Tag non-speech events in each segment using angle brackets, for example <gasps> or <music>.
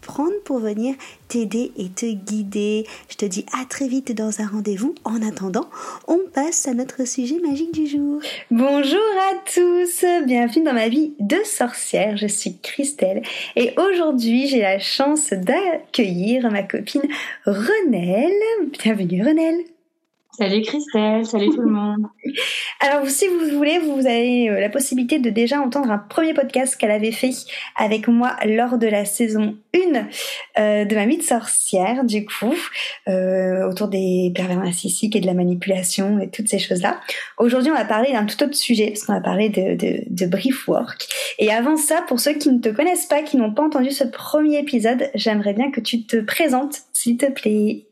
prendre pour venir t'aider et te guider. Je te dis à très vite dans un rendez-vous. En attendant, on passe à notre sujet magique du jour. Bonjour à tous, bienvenue dans ma vie de sorcière. Je suis Christelle et aujourd'hui j'ai la chance d'accueillir ma copine Renelle. Bienvenue Renelle. Salut Christelle, salut tout le monde. <laughs> Alors si vous voulez, vous avez euh, la possibilité de déjà entendre un premier podcast qu'elle avait fait avec moi lors de la saison 1 euh, de ma mythe sorcière, du coup, euh, autour des pervers narcissiques et de la manipulation et toutes ces choses-là. Aujourd'hui, on va parler d'un tout autre sujet, parce qu'on va parler de, de, de brief work. Et avant ça, pour ceux qui ne te connaissent pas, qui n'ont pas entendu ce premier épisode, j'aimerais bien que tu te présentes, s'il te plaît.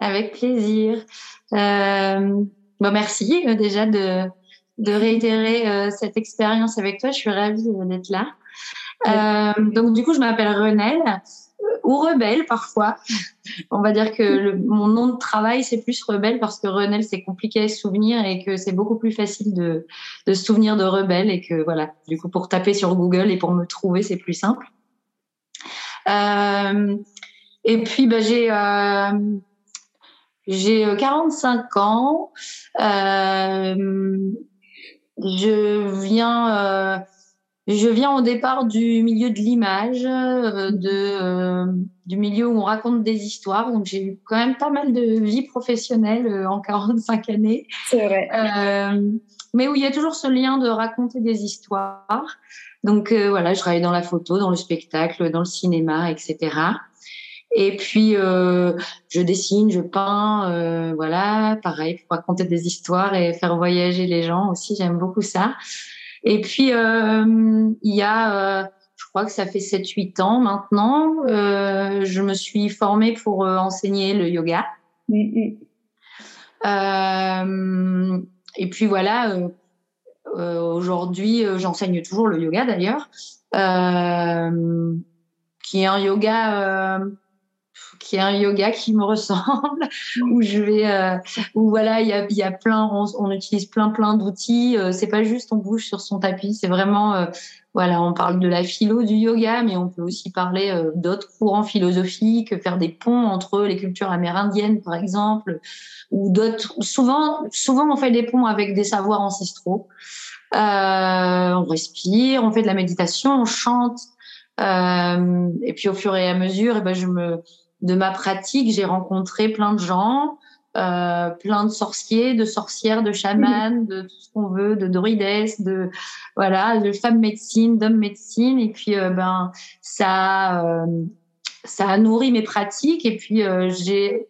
Avec plaisir. Euh, bon, merci euh, déjà de, de réitérer euh, cette expérience avec toi. Je suis ravie d'être là. Euh, donc du coup, je m'appelle Renelle ou Rebelle parfois. <laughs> On va dire que le, mon nom de travail c'est plus Rebelle parce que Renelle c'est compliqué à se souvenir et que c'est beaucoup plus facile de, de se souvenir de Rebelle et que voilà. Du coup, pour taper sur Google et pour me trouver c'est plus simple. Euh, et puis bah, j'ai j'ai 45 euh, ans. Euh, je viens, euh, je viens au départ du milieu de l'image, euh, de euh, du milieu où on raconte des histoires. Donc j'ai eu quand même pas mal de vie professionnelle en 45 années. C'est vrai. mais où il y a toujours ce lien de raconter des histoires. Donc voilà, je travaille dans la photo, dans le spectacle, dans le cinéma, etc. Et puis, euh, je dessine, je peins, euh, voilà, pareil, pour raconter des histoires et faire voyager les gens aussi, j'aime beaucoup ça. Et puis, euh, il y a, euh, je crois que ça fait 7-8 ans maintenant, euh, je me suis formée pour euh, enseigner le yoga. Mm-hmm. et puis voilà, aujourd'hui, j'enseigne toujours le yoga d'ailleurs, qui est un yoga qui est un yoga qui me <laughs> ressemble, où je vais, euh, où voilà, il y a, y a plein, on, on, utilise plein plein d'outils. Euh, c'est pas juste on bouge sur son tapis, c'est vraiment, euh, voilà, on parle de la philo du yoga, mais on peut aussi parler euh, d'autres courants philosophiques, faire des ponts entre les cultures amérindiennes, par exemple, ou d'autres. Souvent, souvent on fait des ponts avec des savoirs ancestraux. on respire, on fait de la méditation, on chante. Euh, et puis au fur et à mesure, et eh ben je me de ma pratique, j'ai rencontré plein de gens, euh, plein de sorciers, de sorcières, de chamans, de tout ce qu'on veut, de druides, de voilà, de femmes médecine, d'hommes médecine. Et puis euh, ben ça, euh, ça a nourri mes pratiques. Et puis euh, j'ai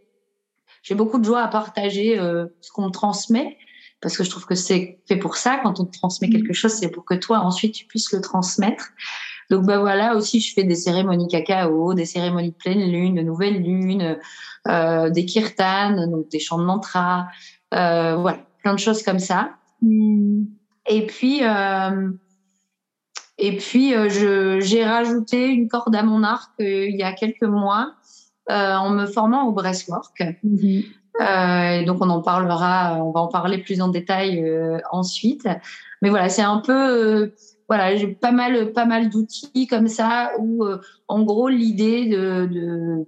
j'ai beaucoup de joie à partager euh, ce qu'on me transmet parce que je trouve que c'est fait pour ça. Quand on te transmet quelque chose, c'est pour que toi ensuite tu puisses le transmettre. Donc bah voilà, aussi je fais des cérémonies cacao, des cérémonies de pleine lune, de nouvelle lune, euh, des kirtans, donc des chants de mantra, euh, voilà, plein de choses comme ça. Mm. Et puis euh, et puis euh, je j'ai rajouté une corde à mon arc euh, il y a quelques mois euh, en me formant au breastwork. Mm-hmm. Euh, donc on en parlera, on va en parler plus en détail euh, ensuite. Mais voilà, c'est un peu voilà, j'ai pas mal, pas mal d'outils comme ça où, euh, en gros, l'idée de, de,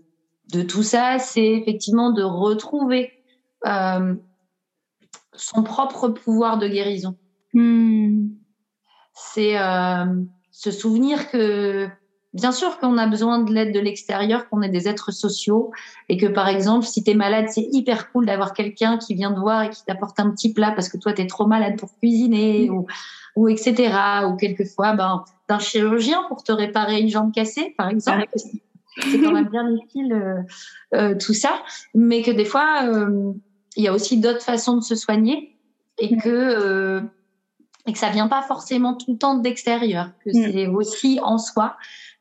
de, tout ça, c'est effectivement de retrouver euh, son propre pouvoir de guérison. Hmm. C'est euh, se souvenir que bien sûr qu'on a besoin de l'aide de l'extérieur, qu'on est des êtres sociaux et que par exemple, si tu es malade, c'est hyper cool d'avoir quelqu'un qui vient te voir et qui t'apporte un petit plat parce que toi, tu es trop malade pour cuisiner ou, ou etc. Ou quelquefois, ben, d'un chirurgien pour te réparer une jambe cassée, par exemple. C'est quand même bien utile euh, euh, tout ça, mais que des fois, euh, il y a aussi d'autres façons de se soigner et que euh, et que ça vient pas forcément tout le temps d'extérieur, que mm. c'est aussi en soi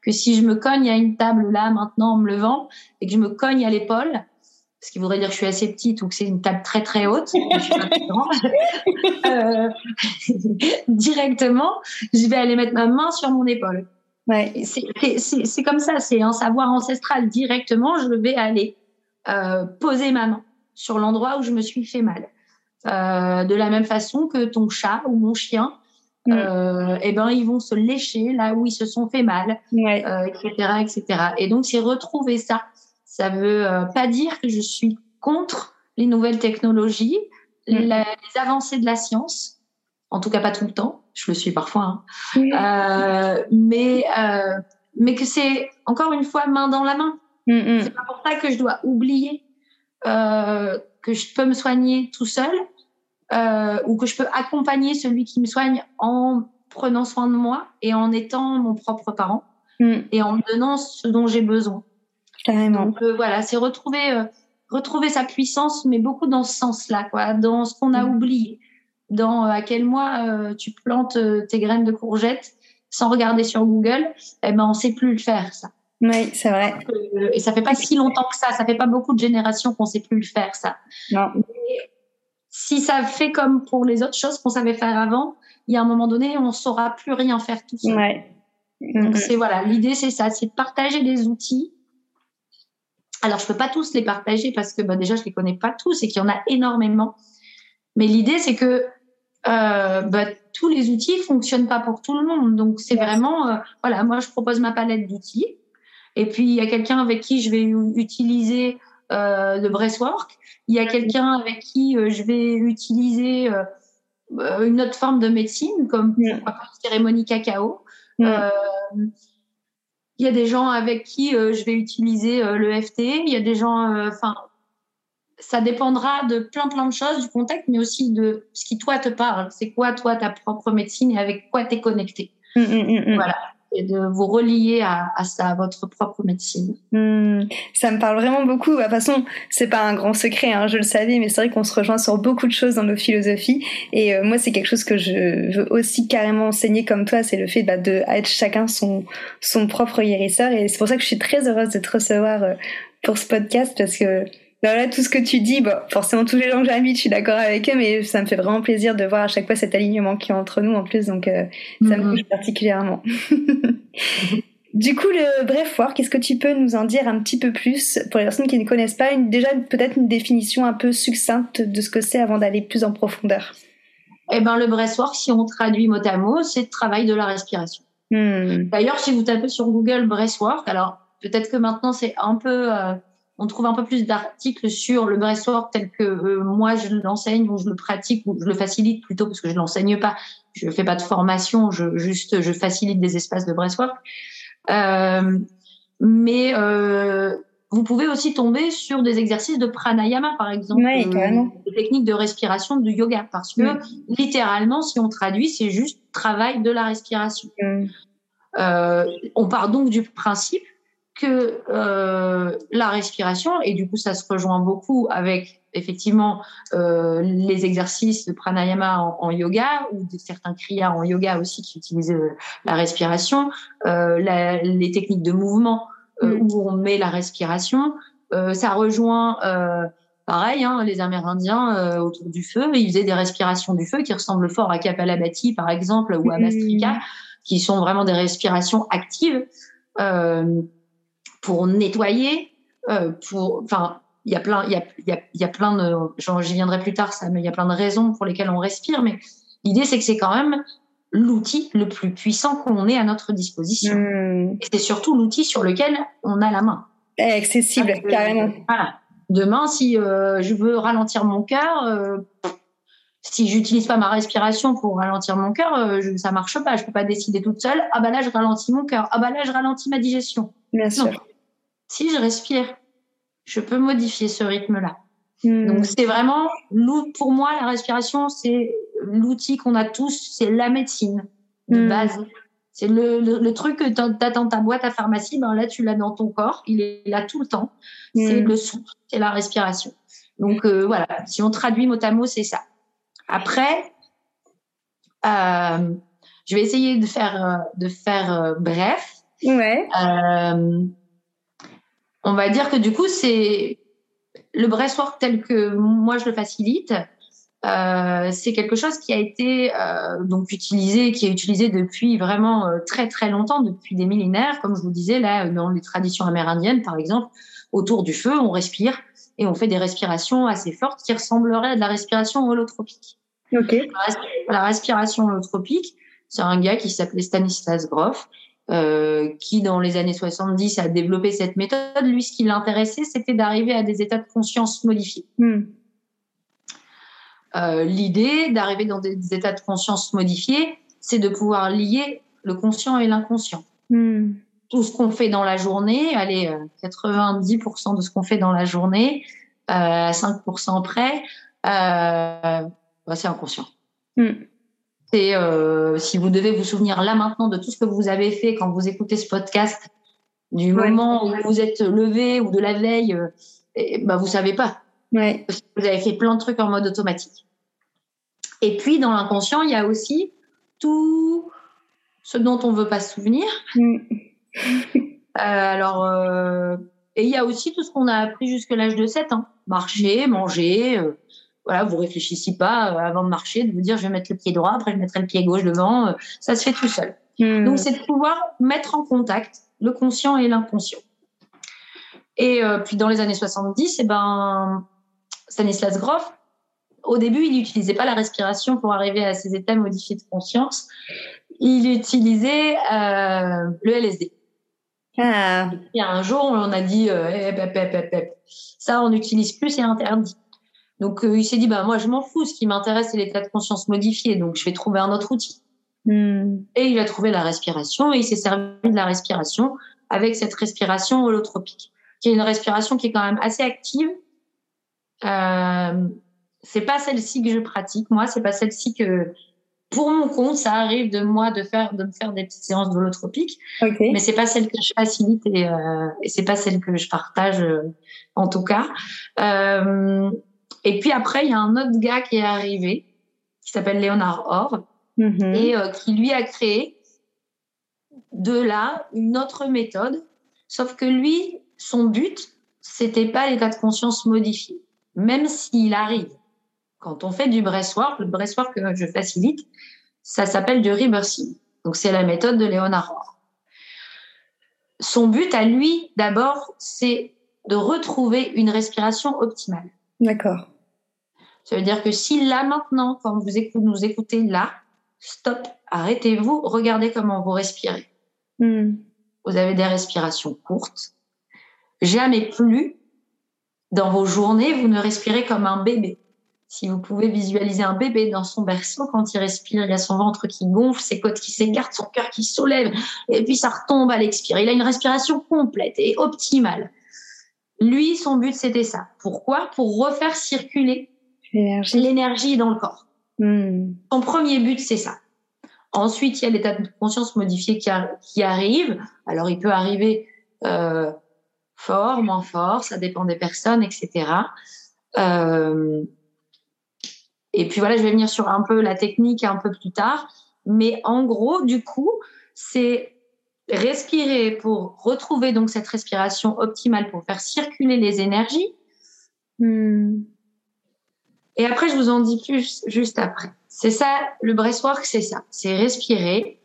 que si je me cogne à une table là maintenant en me levant et que je me cogne à l'épaule, ce qui voudrait dire que je suis assez petite ou que c'est une table très très haute, je suis pas <laughs> euh, <laughs> directement, je vais aller mettre ma main sur mon épaule. Ouais. C'est comme ça, c'est un savoir ancestral. Directement, je vais aller euh, poser ma main sur l'endroit où je me suis fait mal. Euh, de la même façon que ton chat ou mon chien, mm. euh, eh ben ils vont se lécher là où ils se sont fait mal, etc., euh, etc. Et donc c'est retrouver ça. Ça veut euh, pas dire que je suis contre les nouvelles technologies, mm. les avancées de la science. En tout cas, pas tout le temps. Je le suis parfois, hein. mais mais que c'est encore une fois main dans la main. Mm, c'est pas pour ça que je dois oublier euh, que je peux me soigner tout seul euh, ou que je peux accompagner celui qui me soigne en prenant soin de moi et en étant mon propre parent mm. et en me donnant ce dont j'ai besoin. Carrément. Donc euh, voilà, c'est retrouver euh, retrouver sa puissance, mais beaucoup dans ce sens-là, quoi, dans ce qu'on a mm. oublié, dans à quel mois tu plantes tes graines de courgettes sans regarder sur Google, eh ben on sait plus le faire ça. Oui, c'est vrai. Euh, et ça fait pas si longtemps que ça. Ça fait pas beaucoup de générations qu'on sait plus le faire, ça. Non. Si ça fait comme pour les autres choses qu'on savait faire avant, il y a un moment donné, on saura plus rien faire tout seul. Ouais. Donc c'est voilà, l'idée c'est ça, c'est de partager des outils. Alors je peux pas tous les partager parce que bah, déjà je les connais pas tous et qu'il y en a énormément. Mais l'idée c'est que euh, bah, tous les outils fonctionnent pas pour tout le monde. Donc c'est vraiment euh, voilà, moi je propose ma palette d'outils et puis, il y a quelqu'un avec qui je vais utiliser euh, le breastwork. Il y a quelqu'un avec qui euh, je vais utiliser euh, une autre forme de médecine, comme mm. la cérémonie cacao. Mm. Euh, il y a des gens avec qui euh, je vais utiliser le FT. Il y a des gens, enfin, ça dépendra de plein plein de choses, du contexte, mais aussi de ce qui toi te parle. C'est quoi toi ta propre médecine et avec quoi tu es connecté. Mm, voilà et de vous relier à, à à votre propre médecine. Hmm, ça me parle vraiment beaucoup. De toute façon, c'est pas un grand secret, hein, je le savais, mais c'est vrai qu'on se rejoint sur beaucoup de choses dans nos philosophies. Et euh, moi, c'est quelque chose que je veux aussi carrément enseigner comme toi, c'est le fait bah, de être chacun son son propre guérisseur. Et c'est pour ça que je suis très heureuse de te recevoir euh, pour ce podcast parce que là, tout ce que tu dis, bon, forcément, tous les gens que j'invite, je suis d'accord avec eux, mais ça me fait vraiment plaisir de voir à chaque fois cet alignement qui est entre nous en plus, donc euh, ça me mhm. touche particulièrement. <laughs> du coup, le bref work, qu'est-ce que tu peux nous en dire un petit peu plus pour les personnes qui ne connaissent pas, une, déjà peut-être une définition un peu succincte de ce que c'est avant d'aller plus en profondeur? Eh ben, le breathwork, si on traduit mot à mot, c'est le travail de la respiration. Hmm. D'ailleurs, si vous tapez sur Google breathwork, alors peut-être que maintenant c'est un peu euh, on trouve un peu plus d'articles sur le breastwork tel que euh, moi je l'enseigne ou je le pratique ou je le facilite plutôt parce que je l'enseigne pas. Je fais pas de formation, je juste je facilite des espaces de breastwork. Euh, mais euh, vous pouvez aussi tomber sur des exercices de pranayama, par exemple, des techniques de respiration de yoga, parce que littéralement, si on traduit, c'est juste travail de la respiration. On part donc du principe que euh, la respiration, et du coup ça se rejoint beaucoup avec effectivement euh, les exercices de pranayama en, yoga ou de certains kriyas en yoga aussi qui utilisent euh, la respiration, la, les techniques de mouvement mm. où on met la respiration, ça rejoint pareil hein, les Amérindiens autour du feu, ils faisaient des respirations du feu qui ressemblent fort à Kapalabhati par exemple ou à Mastrika, qui sont vraiment des respirations actives. Euh, pour nettoyer, euh, pour, enfin, il y a plein, il y a, il y a, y a plein de, j'y viendrai plus tard ça, mais il y a plein de raisons pour lesquelles on respire, mais l'idée c'est que c'est quand même l'outil le plus puissant qu'on ait à notre disposition. Hmm. Et c'est surtout l'outil sur lequel on a la main. accessible, carrément. Voilà. Demain, si euh, je veux ralentir mon cœur, euh, Si j'utilise pas ma respiration pour ralentir mon cœur, euh, ça marche pas. Je peux pas décider toute seule. Ah bah là, je ralentis mon cœur. Ah bah là, je ralentis ma digestion. Bien sûr. Si je respire, je peux modifier ce rythme-là. Hmm. Donc c'est vraiment, pour moi, la respiration, c'est l'outil qu'on a tous, c'est la médecine de hmm. base. C'est le, le, truc que tu as dans ta boîte à pharmacie, ben là tu l'as dans ton corps, il est là tout le temps. C'est hmm. le son, c'est la respiration. Donc euh, voilà, si on traduit mot à mot, c'est ça. Après, euh, je vais essayer de faire euh, de faire bref. Ouais. On va dire que du coup, c'est le breastwork tel que moi je le facilite. Euh, c'est quelque chose qui a été euh, donc utilisé, qui est utilisé depuis vraiment euh, très très longtemps, depuis des millénaires, comme je vous disais là dans les traditions amérindiennes par exemple, autour du feu, on respire et on fait des respirations assez fortes qui ressembleraient à de la respiration holotropique. Ok. La respiration holotropique, c'est un gars qui s'appelait Stanislas Grof, euh, qui dans les années 70 a développé cette méthode. Lui, ce qui l'intéressait, c'était d'arriver à des états de conscience modifiés. Hmm. Euh, l'idée d'arriver dans des, états de conscience modifiés, c'est de pouvoir lier le conscient et l'inconscient. Hmm. Tout ce qu'on fait dans la journée, allez, 90% euh, de ce qu'on fait dans la journée, euh, à 5% près, bah, c'est inconscient. Hmm. C'est si vous devez vous souvenir là maintenant de tout ce que vous avez fait quand vous écoutez ce podcast, du moment où vous êtes levé ou de la veille, bah vous savez pas. Ouais. Vous avez fait plein de trucs en mode automatique. Et puis, dans l'inconscient, il y a aussi tout ce dont on ne veut pas se souvenir. Mm. <laughs> euh, alors, euh, et il y a aussi tout ce qu'on a appris jusqu'à l'âge de 7 ans. Marcher, manger. Euh, voilà, vous réfléchissez pas euh, avant de marcher, de vous dire je vais mettre le pied droit, après je mettrai le pied gauche devant. Euh, ça se fait tout seul. Mm. Donc, c'est de pouvoir mettre en contact le conscient et l'inconscient. Et puis, dans les années 70, eh ben, Stanislas Grof, au début, il n'utilisait pas la respiration pour arriver à ces états modifiés de conscience. Il utilisait euh, le LSD. Ah. Et un jour, on a dit euh, eh, ça, on n'utilise plus, c'est interdit. Donc, euh, il s'est dit bah moi, je m'en fous. Ce qui m'intéresse, c'est l'état de conscience modifié. Donc, je vais trouver un autre outil. Hmm. Et il a trouvé la respiration et il s'est servi de la respiration avec cette respiration holotropique, qui est une respiration qui est quand même assez active. Euh, c'est pas celle-ci que je pratique. Moi, c'est pas celle-ci que, pour mon compte, ça arrive de moi de faire, de me faire des petites séances d'holotropique. Okay. Mais c'est pas celle que je facilite et, euh, et c'est pas celle que je partage, euh, en tout cas. Euh, et puis après, il y a un autre gars qui est arrivé, qui s'appelle Léonard Orr, mm-hmm. et euh, qui lui a créé de là une autre méthode. Sauf que lui, son but, c'était pas l'état de conscience modifié. Même s'il arrive quand on fait du breastwork, le breastwork que je facilite, ça s'appelle du reversing. Donc, c'est la méthode de Léonard Son but à lui, d'abord, c'est de retrouver une respiration optimale. D'accord. Ça veut dire que si là, maintenant, quand vous écoutez, nous écoutez là, stop, arrêtez-vous, regardez comment vous respirez. Hmm. Vous avez des respirations courtes. Jamais plus, dans vos journées, vous ne respirez comme un bébé. Si vous pouvez visualiser un bébé dans son berceau, quand il respire, il a son ventre qui gonfle, ses côtes qui s'écartent, son cœur qui soulève, et puis ça retombe à l'expire. Il a une respiration complète et optimale. Lui, son but, c'était ça. Pourquoi? Pour refaire circuler l'énergie dans le corps. Hmm. Son premier but, c'est ça. Ensuite, il y a l'état de conscience modifié qui, arrive. Alors, il peut arriver euh, fort, moins fort, ça dépend des personnes, etc. Euh, et puis voilà, je vais venir sur un peu la technique un peu plus tard. Mais en gros, du coup, c'est respirer pour retrouver donc cette respiration optimale pour faire circuler les énergies. Hmm. Et après, je vous en dis plus juste après. C'est ça, le breathwork, c'est ça. C'est respirer,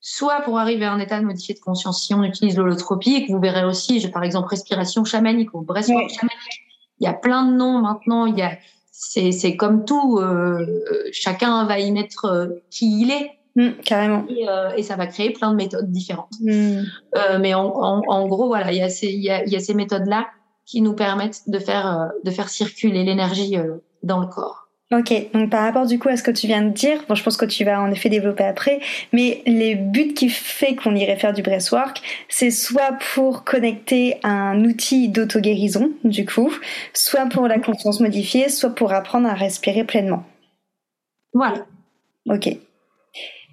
soit pour arriver à un état de modifié de conscience. Si on utilise l'holotropique, vous verrez aussi, par exemple respiration chamanique ou breathwork chamanique. Il y a plein de noms maintenant. Il y a c'est comme tout, euh, chacun va y mettre euh, qui il est. Mm, carrément. Euh, et, ça va créer plein de méthodes différentes. Mm. mais en, gros, voilà, il y a ces, y a, ces méthodes-là qui nous permettent de faire, de faire circuler l'énergie dans le corps. Ok, donc par rapport du coup à ce que tu viens de dire, bon, je pense que tu vas en effet développer après, mais les buts qui fait qu'on irait faire du breathwork, c'est soit pour connecter un outil d'auto-guérison, du coup, soit pour la conscience modifiée, soit pour apprendre à respirer pleinement. Voilà. Ok.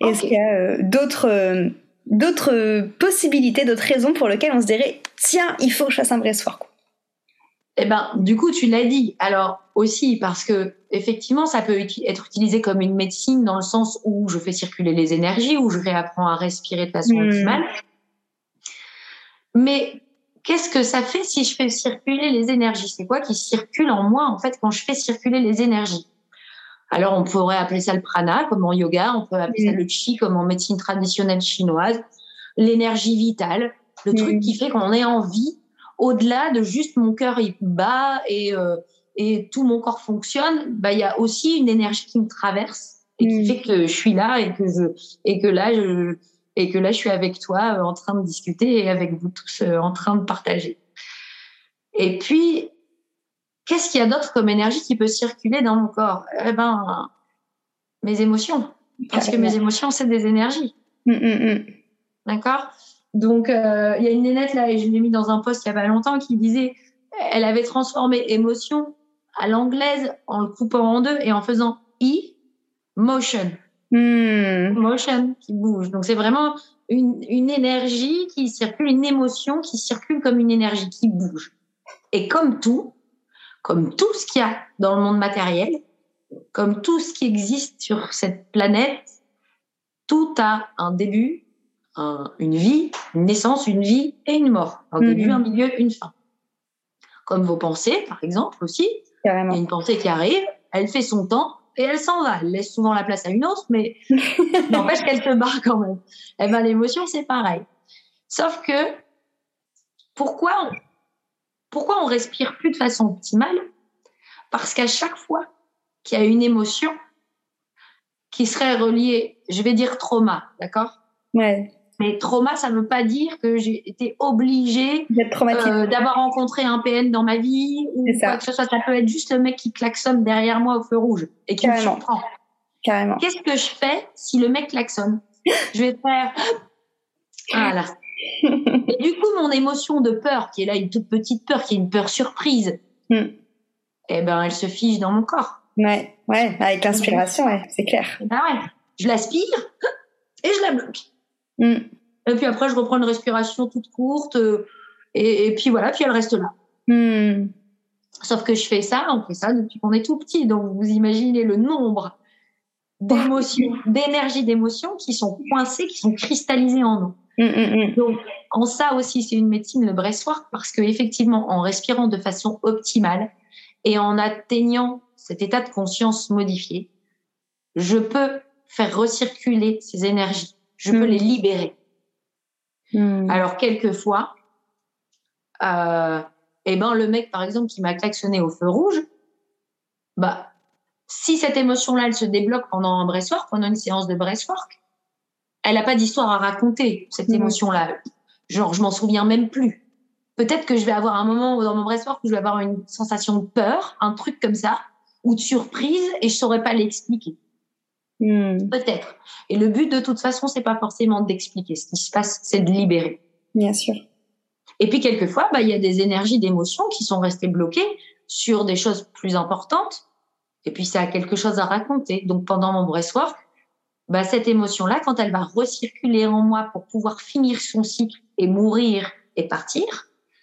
Est-ce qu'il y a euh, d'autres euh, d'autres possibilités, d'autres raisons pour lesquelles on se dirait tiens, il faut que je fasse un breathwork eh ben, du coup, tu l'as dit. Alors aussi parce que effectivement, ça peut être utilisé comme une médecine dans le sens où je fais circuler les énergies, où je réapprends à respirer de façon hmm. optimale. Mais qu'est-ce que ça fait si je fais circuler les énergies? C'est quoi qui circule en moi en fait quand je fais circuler les énergies? Alors on pourrait appeler ça le prana comme en yoga, on peut appeler ça hmm. le chi comme en médecine traditionnelle chinoise, l'énergie vitale, le truc hmm. qui fait qu'on est en vie au-delà de juste mon cœur il bat et euh, et tout mon corps fonctionne, bah il y a aussi une énergie qui me traverse et qui mm. fait que je suis là et que je et que là je et que là je suis avec toi euh, en train de discuter et avec vous tous euh, en train de partager. Et puis qu'est-ce qu'il y a d'autre comme énergie qui peut circuler dans mon corps? Eh ben mes émotions parce que mes émotions c'est des énergies. Mm, mm, D'accord? Donc, euh, il y a une nénette là, et je l'ai mis dans un post il y a pas longtemps, qui disait, elle avait transformé émotion à l'anglaise en le coupant en deux et en faisant i motion. Motion qui bouge. Donc c'est vraiment une, une énergie qui circule, une émotion qui circule comme une énergie qui bouge. Et comme tout, comme tout ce qu'il y a dans le monde matériel, comme tout ce qui existe sur cette planète, tout a un début, une vie, une naissance, une vie et une mort. Un début, mhm. un milieu, une fin. Comme vos pensées, par exemple, aussi. Il y a une pensée qui arrive, elle fait son temps et elle s'en va. Elle laisse souvent la place à une autre, mais <laughs> n'empêche qu'elle se barre quand même. Eh ben, l'émotion, c'est pareil. Sauf que, pourquoi on, pourquoi on respire plus de façon optimale? Parce qu'à chaque fois qu'il y a une émotion qui serait reliée, je vais dire trauma, d'accord? Ouais. Mais trauma, ça ne veut pas dire que j'ai été obligée euh, d'avoir rencontré un PN dans ma vie ou quoi que ce soit. Ça peut être juste le mec qui klaxonne derrière moi au feu rouge et qui me surprend. Carrément. Qu'est-ce que je fais si le mec klaxonne? Je vais faire <laughs> voilà. Et du coup, mon émotion de peur, qui est là une toute petite peur, qui est une peur surprise, hmm. eh ben, elle se fige dans mon corps. Ouais, ouais, avec l'inspiration, ouais, c'est clair. Ben ouais, je l'aspire <gasps> et je la bloque. Mm. Et puis après, je reprends une respiration toute courte. Euh, et, puis voilà, puis elle reste là. Mm. Sauf que je fais ça, on fait ça depuis qu'on est tout petit. Donc vous imaginez le nombre d'émotions, d'énergie d'émotions qui sont coincées, qui sont cristallisées en nous. Mm, Donc en ça aussi, c'est une médecine, le breathwork, parce que effectivement, en respirant de façon optimale et en atteignant cet état de conscience modifié, je peux faire recirculer ces énergies. Je peux les libérer. Alors quelquefois, euh, eh ben le mec par exemple qui m'a klaxonné au feu rouge, bah si cette émotion-là elle se débloque pendant un breathwork, pendant une séance de breathwork, elle n'a pas d'histoire à raconter cette émotion-là. Genre je m'en souviens même plus. Peut-être que je vais avoir un moment dans mon breathwork où je vais avoir une sensation de peur, un truc comme ça, ou de surprise et je saurais pas l'expliquer. Hmm. Peut-être. Et le but, de toute façon, c'est pas forcément d'expliquer ce qui se passe, c'est de libérer. Bien sûr. Et puis, quelquefois, bah, il y a des énergies d'émotion qui sont restées bloquées sur des choses plus importantes. Et puis, ça a quelque chose à raconter. Donc, pendant mon breathwork, bah, cette émotion-là, quand elle va recirculer en moi pour pouvoir finir son cycle et mourir et partir,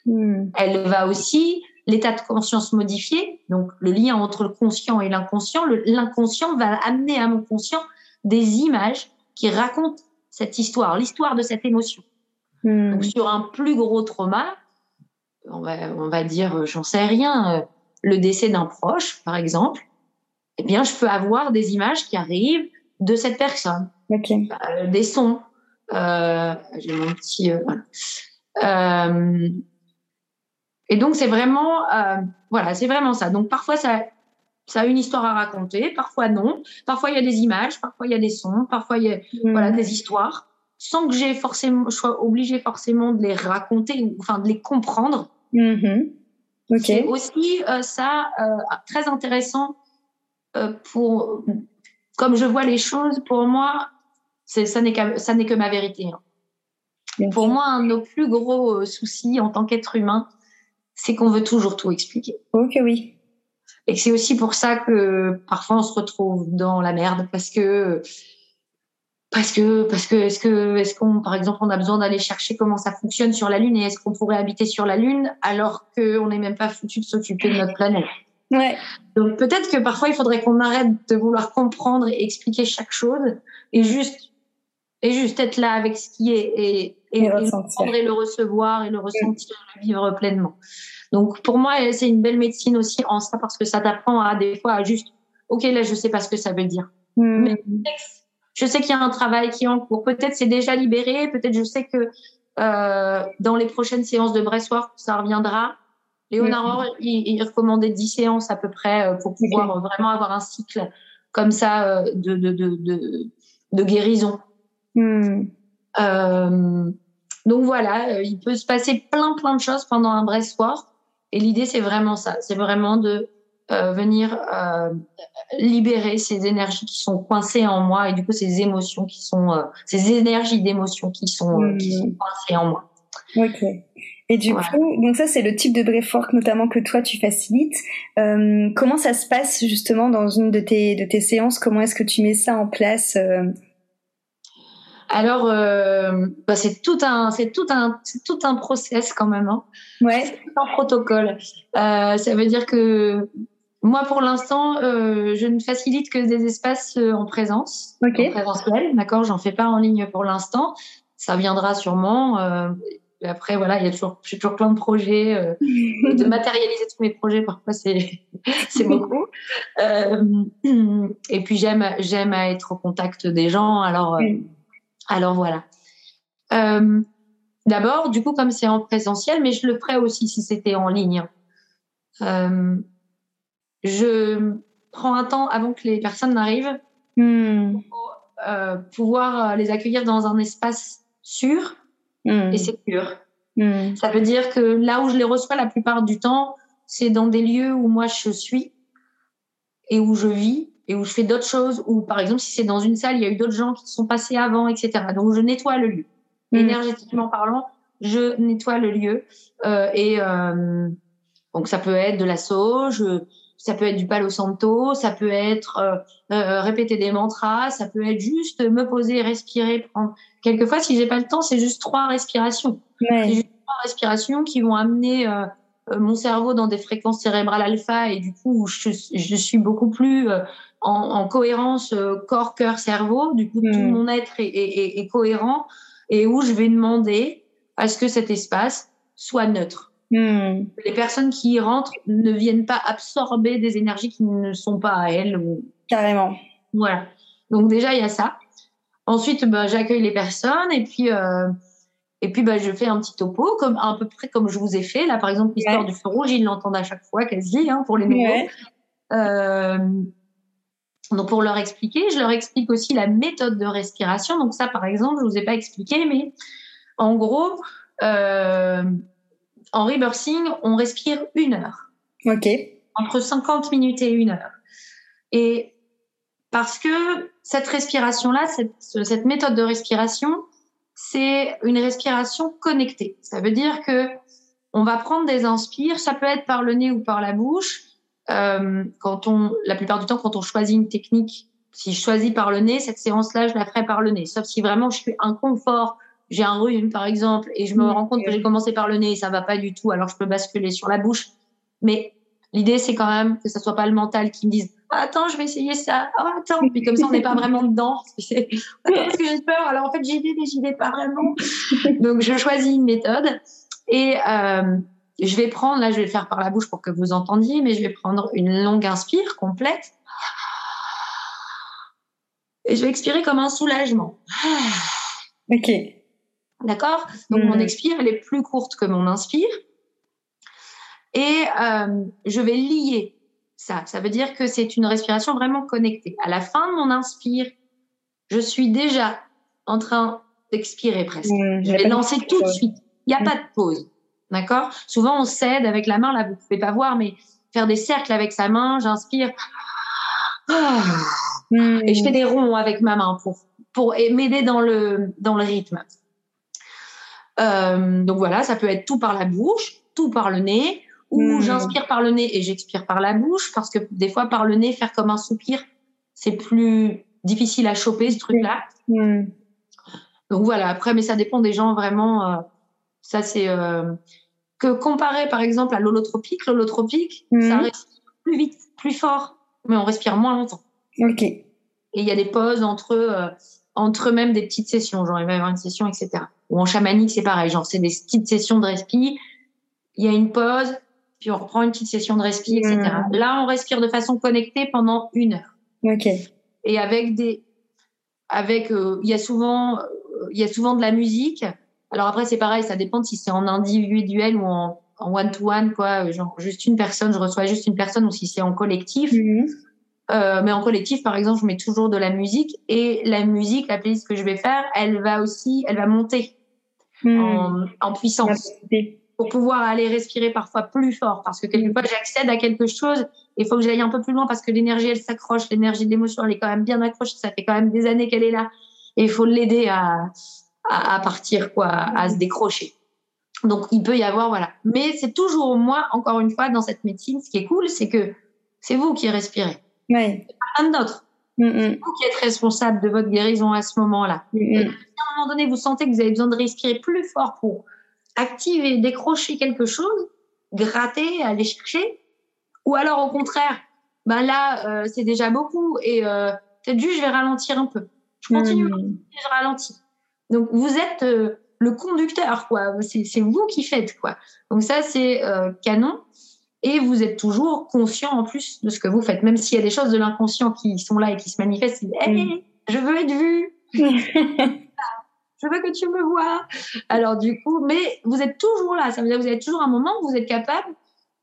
hmm. elle va aussi l'état de conscience modifié, donc le lien entre le conscient et l'inconscient, l'inconscient va amener à mon conscient des images qui racontent cette histoire, l'histoire de cette émotion. Hmm. Donc sur un plus gros trauma, on va, on va dire, j'en sais rien, euh, le décès d'un proche, par exemple, eh bien, je peux avoir des images qui arrivent de cette personne, euh, des sons. Euh, J'ai mon petit. Euh, euh et donc c'est vraiment, euh, voilà, c'est vraiment ça. Donc parfois ça, ça a une histoire à raconter, parfois non. Parfois il y a des images, parfois il y a des sons, parfois il y a mmh. voilà des histoires, sans que j'ai forcément, je sois obligée forcément de les raconter, enfin de les comprendre. Mmh. Okay. C'est aussi euh, ça euh, très intéressant pour, comme je vois les choses, pour moi, ça n'est que ma vérité. Hein. Pour moi, un de nos plus gros soucis en tant qu'être humain, c'est qu'on veut toujours tout expliquer. Ok, oui. Et c'est aussi pour ça que parfois on se retrouve dans la merde parce que parce que parce que est-ce que est-ce qu'on par exemple on a besoin d'aller chercher comment ça fonctionne sur la lune et est-ce qu'on pourrait habiter sur la lune alors qu'on n'est même pas foutu de s'occuper de notre planète? Ouais. Donc peut-être que parfois il faudrait qu'on arrête de vouloir comprendre et expliquer chaque chose et juste et juste être là avec ce qui est et et, et, et, le recevoir et le ressentir, le vivre pleinement. Donc pour moi, c'est une belle médecine aussi en ça parce que ça t'apprend à des fois à juste, ok là je sais pas ce que ça veut dire, mmh. mais je sais qu'il y a un travail qui est en cours. Peut-être c'est déjà libéré, peut-être je sais que euh, dans les prochaines séances de Bressoir, ça reviendra. Léonard, mmh. il, il, recommandait 10 séances à peu près euh, pour pouvoir vraiment avoir un cycle comme ça euh, de, de, de, de, de guérison. Mmh. Euh, donc voilà, euh, il peut se passer plein plein de choses pendant un Bressoir. Et l'idée, c'est vraiment ça. C'est vraiment de euh, venir euh, libérer ces énergies qui sont coincées en moi et du coup ces émotions qui sont, euh, ces énergies d'émotions qui sont, mmh. qui sont coincées en moi. Ok. Et du coup, donc ça c'est le type de breathwork notamment que toi tu facilites. Euh, comment ça se passe justement dans une de tes de tes séances? Comment est-ce que tu mets ça en place alors, euh, bah c'est tout un, c'est tout un, c'est tout un process quand même. Hein. Ouais. C'est un protocole. Euh, ça veut dire que moi, pour l'instant, euh, je ne facilite que des espaces euh, en présence, okay. en présentiel. D'accord, j'en fais pas en ligne pour l'instant. Ça viendra sûrement. Euh, après, voilà, il y a toujours, j'ai toujours plein de projets. Euh, de <laughs> matérialiser tous mes projets, parfois c'est, <laughs> c'est beaucoup. Euh, et puis j'aime, j'aime être au contact des gens. Alors. Mm alors voilà. Euh, D'abord, du coup, comme c'est en présentiel, mais je le ferais aussi si c'était en ligne. Euh, je prends un temps avant que les personnes n'arrivent mmh. pour euh, pouvoir les accueillir dans un espace sûr mmh. et sécur. Mmh. Ça veut dire que là où je les reçois la plupart du temps, c'est dans des lieux où moi je suis et où je vis et où je fais d'autres choses, ou par exemple si c'est dans une salle, il y a eu d'autres gens qui sont passés avant, etc. Donc je nettoie le lieu. Mmh. Énergétiquement parlant, je nettoie le lieu. Euh, et euh, donc ça peut être de la sauge, ça peut être du palo santo, ça peut être euh, répéter des mantras, ça peut être juste me poser, respirer, prendre. Quelquefois, si j'ai pas le temps, c'est juste trois respirations. Ouais. C'est juste trois respirations qui vont amener euh, mon cerveau dans des fréquences cérébrales alpha et du coup je, je suis beaucoup plus euh, en, en, cohérence euh, corps cœur cerveau du coup mmh. tout mon être est, est, est, cohérent et où je vais demander à ce que cet espace soit neutre mmh. les personnes qui y rentrent ne viennent pas absorber des énergies qui ne sont pas à elles ou... carrément voilà donc déjà il y a ça ensuite bah, j'accueille les personnes et puis euh, et puis, bah, je fais un petit topo, comme, à peu près comme je vous ai fait. Là, par exemple, l'histoire ouais. du feu rouge, ils l'entendent à chaque fois, quasi, hein, pour les nouveaux. Ouais. Euh, donc, pour leur expliquer, je leur explique aussi la méthode de respiration. Donc, ça, par exemple, je vous ai pas expliqué, mais en gros, euh, en rebirthing, on respire une heure. OK. Entre 50 minutes et une heure. Et parce que cette respiration-là, cette, cette méthode de respiration, c'est une respiration connectée. Ça veut dire que on va prendre des inspires, ça peut être par le nez ou par la bouche. Euh, quand on, la plupart du temps, quand on choisit une technique, si je choisis par le nez, cette séance-là, je la ferai par le nez. Sauf si vraiment je suis inconfort, j'ai un rhume par exemple, et je me rends compte que j'ai commencé par le nez et ça va pas du tout, alors je peux basculer sur la bouche. Mais l'idée, c'est quand même que ça soit pas le mental qui me dise attends, je vais essayer ça. Oh, attends. Puis comme ça, on n'est pas vraiment dedans. <laughs> parce que j'ai peur. Alors en fait, j'y vais, mais j'y vais pas vraiment. Donc je choisis une méthode et euh, je vais prendre, là, je vais le faire par la bouche pour que vous entendiez, mais je vais prendre une longue inspire complète. Et je vais expirer comme un soulagement. <sighs> Ok. D'accord? Donc mmh. mon expire, elle est plus courte que mon inspire. Et euh, je vais lier ça. Ça veut dire que c'est une respiration vraiment connectée. À la fin de mon inspire, je suis déjà en train d'expirer presque. Mmh, je vais lancer tout de suite. Il n'y a mmh. pas de pause. D'accord? Souvent, on s'aide avec la main. Là, vous pouvez pas voir, mais faire des cercles avec sa main. J'inspire. Et je fais des ronds avec ma main pour, pour m'aider dans le, dans le rythme. Euh, donc voilà, ça peut être tout par la bouche, tout par le nez, ou hmm. j'inspire par le nez et j'expire par la bouche, parce que des fois, par le nez, faire comme un soupir, c'est plus difficile à choper, ce truc-là. Hmm. Donc voilà, après, mais ça dépend des gens vraiment. Euh, ça, c'est. Euh, que comparé, par exemple, à l'holotropique, l'holotropique, ça hmm. respire plus vite, plus fort, mais on respire moins longtemps. Ok. Et il y a des pauses entre, euh, entre même des petites sessions, genre il va y avoir une session, etc. Ou en chamanique, c'est pareil, genre c'est des petites sessions de respi, il y a une pause, puis on reprend une petite session de respi, etc. Hmm. Là, on respire de façon connectée pendant une heure. Ok. Et avec des, avec, euh, il y a souvent, euh, il y a souvent de la musique. Alors après, c'est pareil, ça dépend si c'est en individuel ou en one-to-one, quoi, genre juste une personne, je reçois juste une personne, ou si c'est en collectif. Euh, mais en collectif, par exemple, je mets toujours de la musique et la musique, la playlist que je vais faire, elle va aussi, elle va monter en, en, puissance pour pouvoir aller respirer parfois plus fort parce que quelquefois j'accède à quelque chose et il faut que j'aille un peu plus loin parce que l'énergie elle s'accroche, l'énergie de l'émotion elle est quand même bien accrochée, ça fait quand même des années qu'elle est là et il faut l'aider à, à, à, partir quoi, à se décrocher. Donc il peut y avoir voilà, mais c'est toujours moi encore une fois dans cette médecine, ce qui est cool, c'est que c'est vous qui respirez. Ouais. Personne d'autre. Mm, mm. C'est vous qui êtes responsable de votre guérison à ce moment-là. Mm, si à un moment donné, vous sentez que vous avez besoin de respirer plus fort pour activer, décrocher quelque chose, gratter, aller chercher, ou alors au contraire, ben là, euh, c'est déjà beaucoup et euh, peut-être juste je vais ralentir un peu. Je continue, je ralentis. Donc vous êtes euh, le conducteur, quoi. C'est vous qui faites, quoi. Donc ça, c'est canon et vous êtes toujours conscient en plus de ce que vous faites, même s'il y a des choses de l'inconscient qui sont là et qui se manifestent. Hey, je veux être vu. <laughs> je veux que tu me vois. Alors du coup, mais vous êtes toujours là. Ça veut dire que vous avez toujours un moment où vous êtes capable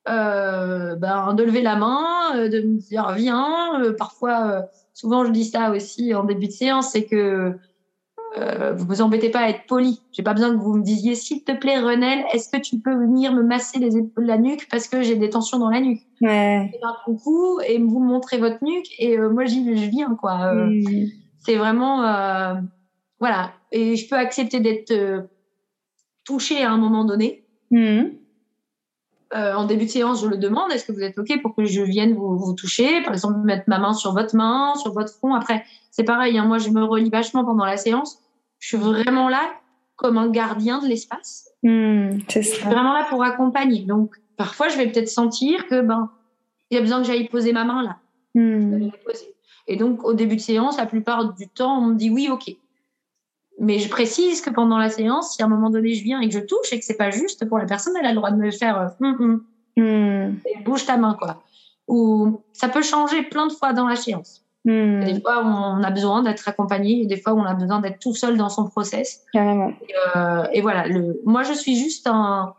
euh, ben, de lever la main, euh, de me dire viens. Euh, parfois, euh, souvent je dis ça aussi en début de séance, c'est que vous vous embêtez pas à être poli. J'ai pas besoin que vous me disiez, s'il te plaît, Renel, est-ce que tu peux venir me masser les épaules, la nuque parce que j'ai des tensions dans la nuque? Ouais. Et un coucou et vous montrer votre nuque et moi j'y je viens quoi. Mm. C'est vraiment voilà et je peux accepter d'être touchée à un moment donné. Mm. en début de séance, je le demande, est-ce que vous êtes OK pour que je vienne vous, vous toucher? Par exemple, mettre ma main sur votre main, sur votre front. Après, c'est pareil, hein, moi je me relis vachement pendant la séance je suis vraiment là comme un gardien de l'espace. Hmm, je suis vraiment là pour accompagner. Donc, parfois, je vais peut-être sentir que ben, il y a besoin que j'aille poser ma main là. Hmm. Et donc, au début de séance, la plupart du temps, on me dit oui, ok. Mais je précise que pendant la séance, si à un moment donné je viens et que je touche et que c'est pas juste pour la personne, elle a le droit de me faire euh, hum. Hmm. bouge ta main quoi. Ou ça peut changer plein de fois dans la séance. Hmm. Des fois, on a besoin d'être accompagné, et des fois, on a besoin d'être tout seul dans son process. Carrément. Et, euh, et voilà, le, moi, je suis juste un.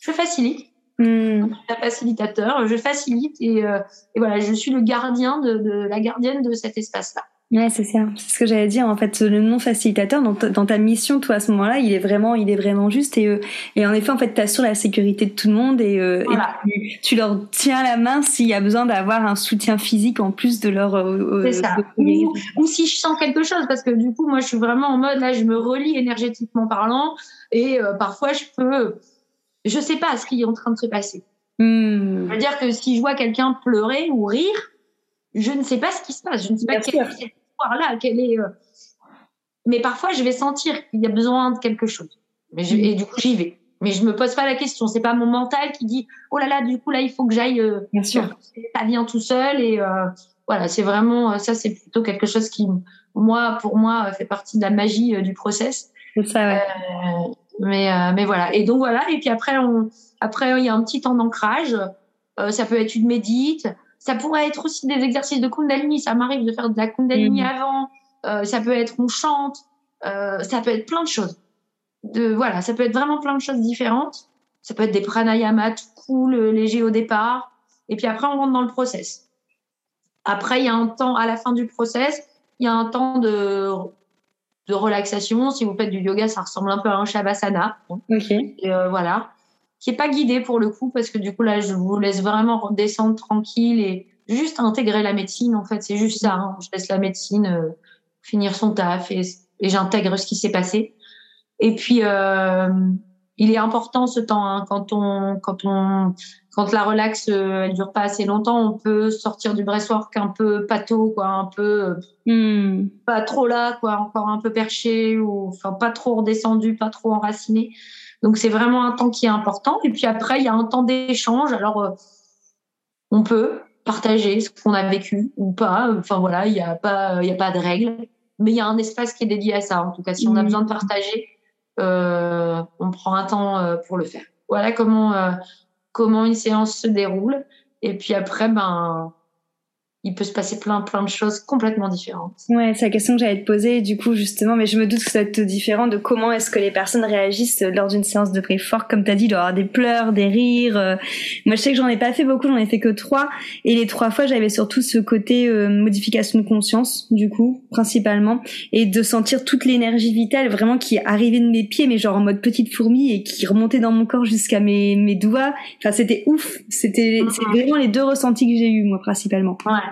Je facilite. Mmh. Un facilitateur, je facilite et, euh, et, voilà, je suis le gardien de, de la gardienne de cet espace-là. Ouais, c'est ça. C'est ce que j'allais dire. En fait, le non facilitateur dans ta, dans ta mission, toi, à ce moment-là, il est vraiment, il est vraiment juste. Et, euh, et en effet, en fait, tu assures la sécurité de tout le monde et, euh, voilà. et tu, tu, leur tiens la main s'il y a besoin d'avoir un soutien physique en plus de leur. Euh, c'est ça. Ou, ou, si je sens quelque chose, parce que du coup, moi, je suis vraiment en mode là, je me relie énergétiquement parlant, et parfois, je peux, je sais pas ce qui est en train de se passer. Mmh. Ça veut dire que si je vois quelqu'un pleurer ou rire, je ne sais pas ce qui se passe. Je ne sais pas là, quelle est. Euh... Mais parfois, je vais sentir qu'il y a besoin de quelque chose. Mais je... Et du coup, j'y vais. Mais je me pose pas la question. C'est pas mon mental qui dit oh là là, du coup là, il faut que j'aille. Euh... Bien sûr. Ça vient tout seul et euh... voilà, c'est vraiment ça. C'est plutôt quelque chose qui, moi, pour moi, fait partie de la magie du process. C'est ça. Ouais. Mais mais voilà. Et donc voilà. Et puis après, on après il y a un petit temps d'ancrage. ça peut être une médite. Ça pourrait être aussi des exercices de Kundalini. Ça m'arrive de faire de la Kundalini mmh. avant. Euh, ça peut être on chante. Euh, ça peut être plein de choses. De voilà, ça peut être vraiment plein de choses différentes. Ça peut être des pranayamas tout cool, euh, léger au départ. Et puis après, on rentre dans le process. Après, il y a un temps à la fin du process. Il y a un temps de de relaxation. Si vous faites du yoga, ça ressemble un peu à un shavasana. Ok. Et euh, voilà qui est pas guidé pour le coup parce que du coup là je vous laisse vraiment redescendre tranquille et juste intégrer la médecine. En fait, c'est juste ça. Hein. Je laisse la médecine euh, finir son taf et, et j'intègre ce qui s'est passé. Et puis, euh, il est important ce temps hein, quand on quand on quand la relax euh, elle dure pas assez longtemps, on peut sortir du breastwork un peu pato quoi, un peu hmm. pas trop là quoi, encore un peu perché ou enfin pas trop redescendu, pas trop enraciné. Donc c'est vraiment un temps qui est important. Et puis après il y a un temps d'échange. Alors on peut partager ce qu'on a vécu ou pas. Enfin voilà, il n'y a pas il y a pas de règles, mais il y a un espace qui est dédié à ça. En tout cas, si on a hmm. besoin de partager euh, on prend un temps euh, pour le faire. Voilà comment euh, comment une séance se déroule. Et puis après, ben il peut se passer plein plein de choses complètement différentes. Ouais, c'est la question que j'allais te poser du coup justement, mais je me doute que ça va être différent de comment est-ce que les personnes réagissent lors d'une séance de pré fort, comme tu as dit, il doit y avoir des pleurs, des rires. Euh. Moi, je sais que j'en ai pas fait beaucoup, j'en ai fait que trois, et les trois fois, j'avais surtout ce côté euh, modification de conscience, du coup, principalement, et de sentir toute l'énergie vitale vraiment qui arrivait de mes pieds, mais genre en mode petite fourmi et qui remontait dans mon corps jusqu'à mes, mes doigts. Enfin, c'était ouf. C'était c'est vraiment les deux ressentis que j'ai eu moi principalement. Ouais.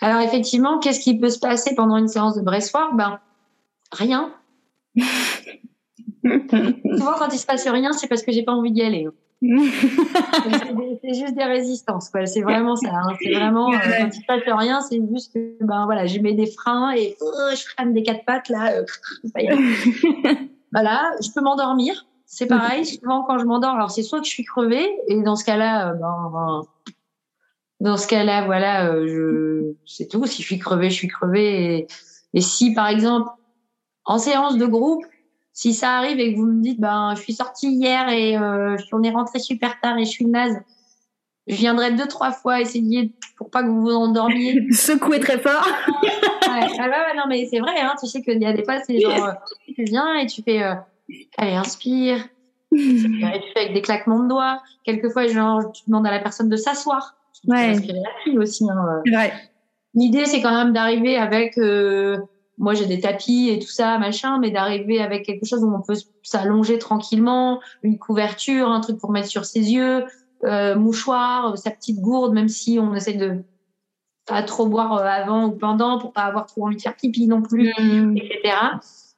Alors effectivement, qu'est-ce qui peut se passer pendant une séance de breastwork Ben rien. <laughs> Souvent, quand il se passe rien, c'est parce que j'ai pas envie d'y aller. <laughs> c'est juste des résistances, quoi. C'est vraiment ça. Hein. C'est vraiment euh, quand il se passe rien, c'est juste que ben voilà, j'ai mis des freins et oh, je freine des quatre pattes là. Euh, <laughs> voilà, je peux m'endormir. C'est pareil. Souvent, quand je m'endors, alors c'est soit que je suis crevée et dans ce cas-là, euh, ben, ben dans ce cas-là, voilà, euh, je, c'est tout. Si je suis crevée, je suis crevée. Et, si, par exemple, en séance de groupe, si ça arrive et que vous me dites, ben, je suis sortie hier et euh, on est rentré super tard et je suis naze, je viendrai deux trois fois essayer pour pas que vous vous endormiez. <laughs> Secouer très fort. ouais, ah ouais, non mais c'est vrai, hein, tu sais qu'il y a des fois c'est genre, euh, tu viens et tu fais, euh, allez inspire, <laughs> et tu fais avec des claquements de doigts. Quelquefois, genre, tu demandes à la personne de s'asseoir ouais. aussi. Hein. L'idée, c'est quand même d'arriver avec. Euh, moi, j'ai des tapis et tout ça, machin, mais d'arriver avec quelque chose où on peut s'allonger tranquillement, une couverture, un truc pour mettre sur ses yeux, euh, mouchoir, sa petite gourde, même si on essaie de pas trop boire euh, avant ou pendant pour pas avoir trop envie de faire pipi non plus, mmh. etc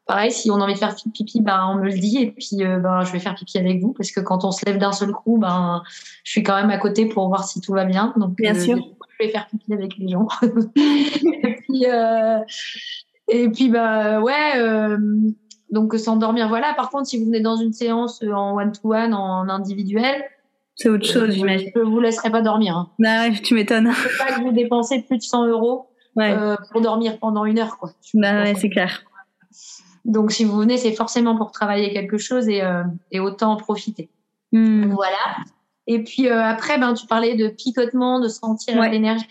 pareil, si on a envie de faire pipi, ben, on me le dit et puis euh, ben, je vais faire pipi avec vous parce que quand on se lève d'un seul coup, ben, je suis quand même à côté pour voir si tout va bien. Donc, bien euh, sûr. je vais faire pipi avec les gens. <laughs> et puis, euh, et puis bah, ouais, donc s'endormir, voilà. Par contre, si vous venez dans une séance en one-to-one, en individuel, c'est autre chose, j'imagine. Je vous laisserai pas dormir. Hein. Bah ouais, tu m'étonnes. Je veux pas que vous dépensez plus de 100 euros pour dormir pendant une heure, quoi. Bah ouais, c'est clair. Donc, si vous venez, c'est forcément pour travailler quelque chose et, euh, et autant en profiter. Hmm. Voilà. Et puis euh, après, ben, tu parlais de picotement, de sentir l'énergie.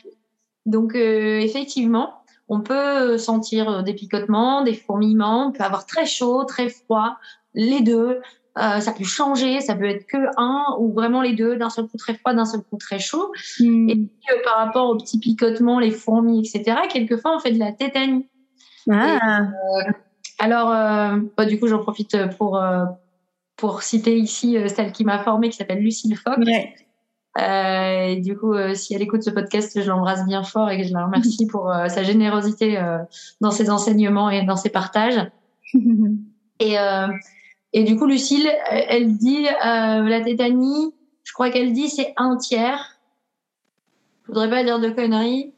Donc, euh, effectivement, on peut sentir des picotements, des fourmillements. On peut avoir très chaud, très froid, les deux. ça peut changer, ça peut être que un ou vraiment les deux, d'un seul coup très froid, d'un seul coup très chaud. Hmm. Et puis, par rapport aux petits picotements, les fourmis, etc., quelquefois on fait de la tétanie. Ah. Alors, euh, bah, du coup, j'en profite pour, euh, pour citer ici euh, celle qui m'a formée, qui s'appelle Lucille Fock. et du coup, si elle écoute ce podcast, je l'embrasse bien fort et que je la remercie pour sa générosité dans ses enseignements et dans ses partages. <laughs> et, et du coup, Lucille, elle dit la tétanie, je crois qu'elle dit c'est un tiers. Je voudrais pas dire de conneries,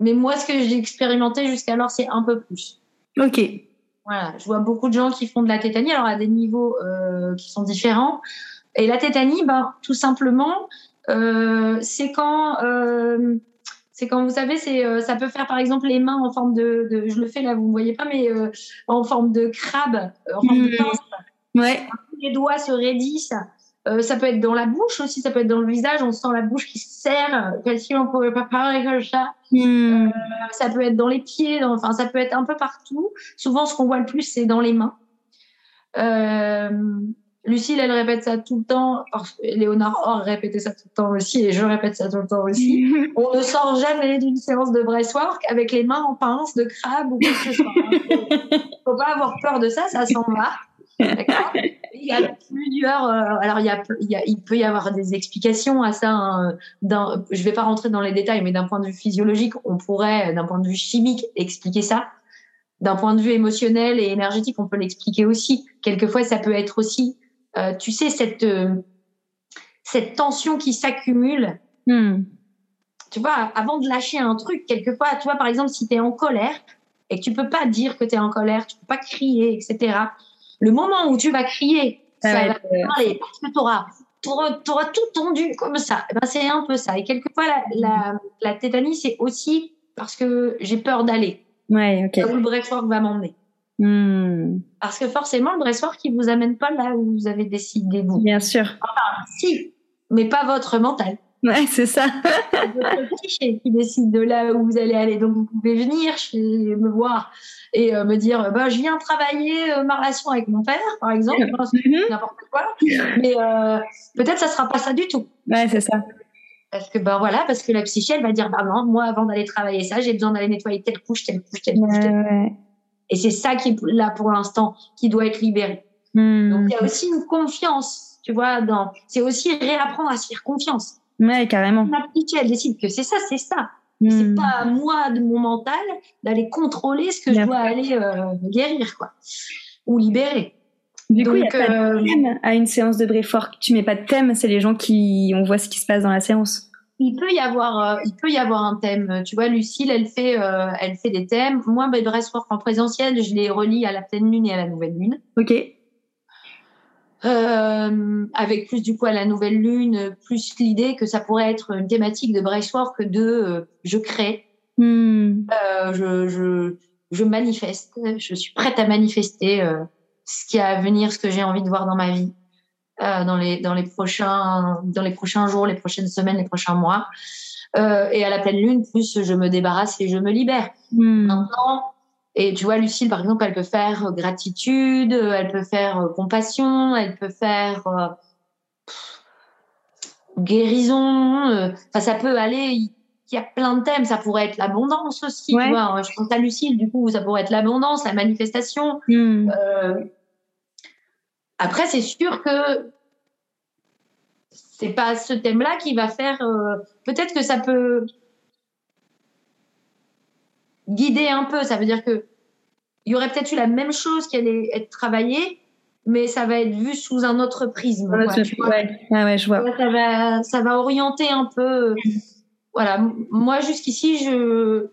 mais moi, ce que j'ai expérimenté jusqu'alors, c'est un peu plus. Ok. Voilà, je vois beaucoup de gens qui font de la tétanie, alors à des niveaux euh, qui sont différents. Et la tétanie, ben, tout simplement, euh, c'est quand, euh, c'est quand vous savez, c'est, ça peut faire par exemple les mains en forme de, de je le fais là, vous ne voyez pas, mais en forme de crabe, en forme de mmh. pince. Ouais. Les doigts se raidissent. Euh, ça peut être dans la bouche aussi, ça peut être dans le visage, on sent la bouche qui se serre, comme si on pouvait pas parler comme ça. Hmm. Euh, ça peut être dans les pieds, enfin ça peut être un peu partout. Souvent, ce qu'on voit le plus, c'est dans les mains. Euh, Lucille, elle répète ça tout le temps. Léonard Or répétait ça tout le temps aussi, et je répète ça tout le temps aussi. <laughs> On ne sort jamais d'une séance de breastwork avec les mains en pince, de crabe ou quoi que ce soit. <laughs> Faut pas avoir peur de ça, ça s'en va. D'accord? Il y a plusieurs. euh, alors, il, y a, il, y a- il peut y avoir des explications à ça. hein. Je ne vais pas rentrer dans les détails, mais d'un point de vue physiologique, on pourrait, d'un point de vue chimique, expliquer ça. D'un point de vue émotionnel et énergétique, on peut l'expliquer aussi. Quelquefois, ça peut être aussi, euh, tu sais, cette, euh, cette tension qui s'accumule. Hmm. Tu vois, avant de lâcher un truc, quelquefois, tu vois, par exemple, si tu es en colère et que tu peux pas dire que tu es en colère, tu peux pas crier, etc. Le moment où tu vas crier, Ça ça va parler parce que tu auras, tout tendu comme ça. Eh ben, c'est un peu ça. Et quelquefois, la, la, la tétanie, c'est aussi parce que j'ai peur d'aller Ouais, ok. où le breathwork va m'emmener. Hmm. Parce que forcément, le breathwork, il vous amène pas là où vous avez décidé vous. Bien sûr. Si, mais pas votre mental. Ouais, c'est ça. votre psyché qui décide de là où vous allez aller. Donc, vous pouvez venir chez, me voir et euh, me dire, bah, je viens travailler euh, ma relation avec mon père, par exemple, Mhm. n'importe quoi. Mais euh, peut-être ça sera pas ça du tout. Ouais, c'est ça. Parce que, ben voilà, parce que la psyché, elle va dire, bah non, moi, avant d'aller travailler ça, j'ai besoin d'aller nettoyer telle couche, telle couche, telle couche. Ouais, telle- ouais. Et c'est ça qui est là pour l'instant, qui doit être libéré. Hmm. Donc, il y a aussi une confiance, tu vois, dans, c'est aussi réapprendre à se faire confiance. Ouais, carrément. Psyché, elle décide que c'est ça, c'est ça. Hmm. C'est pas à moi, de mon mental, d'aller contrôler ce que Bien je dois aller euh, guérir, quoi. Ou libérer. Du coup, il n'y a pas euh, de thème à une séance de breathwork. Tu mets pas de thème, c'est les gens qui, on voit ce qui se passe dans la séance. il peut y avoir, euh, il peut y avoir un thème. Tu vois, Lucille, elle fait, euh, elle fait des thèmes. Moi, ben, breathwork en présentiel, je les relis à la pleine lune et à la nouvelle lune. Ok. Euh, avec plus du coup à la nouvelle lune, plus l'idée que ça pourrait être une thématique de breathwork de euh, je crée, Hmm. euh, je, je, je manifeste, je suis prête à manifester euh, ce qui a à venir, ce que j'ai envie de voir dans ma vie, dans les dans les prochains dans les prochains jours, les prochaines semaines, les prochains mois. Et à la pleine lune, plus je me débarrasse et je me libère. Maintenant, et tu vois, Lucille, par exemple, elle peut faire euh, gratitude, euh, elle peut faire euh, compassion, elle peut faire euh, pff, guérison. euh, Enfin, ça peut aller. Il y a plein de thèmes. Ça pourrait être l'abondance aussi. Ouais. Tu vois, je pense à Lucille, du coup, ça pourrait être l'abondance, la manifestation. Hmm. Euh, après, c'est sûr que c'est pas ce thème-là qui va faire. Peut-être que ça peut guider un peu. Ça veut dire que il y aurait peut-être eu la même chose qui allait être travaillée, mais ça va être vu sous un autre prisme. Ouais, quoi, tu- tu vois. ouais, ouais, ouais, je vois. Ça va, ça va orienter un peu. Voilà, moi jusqu'ici, je,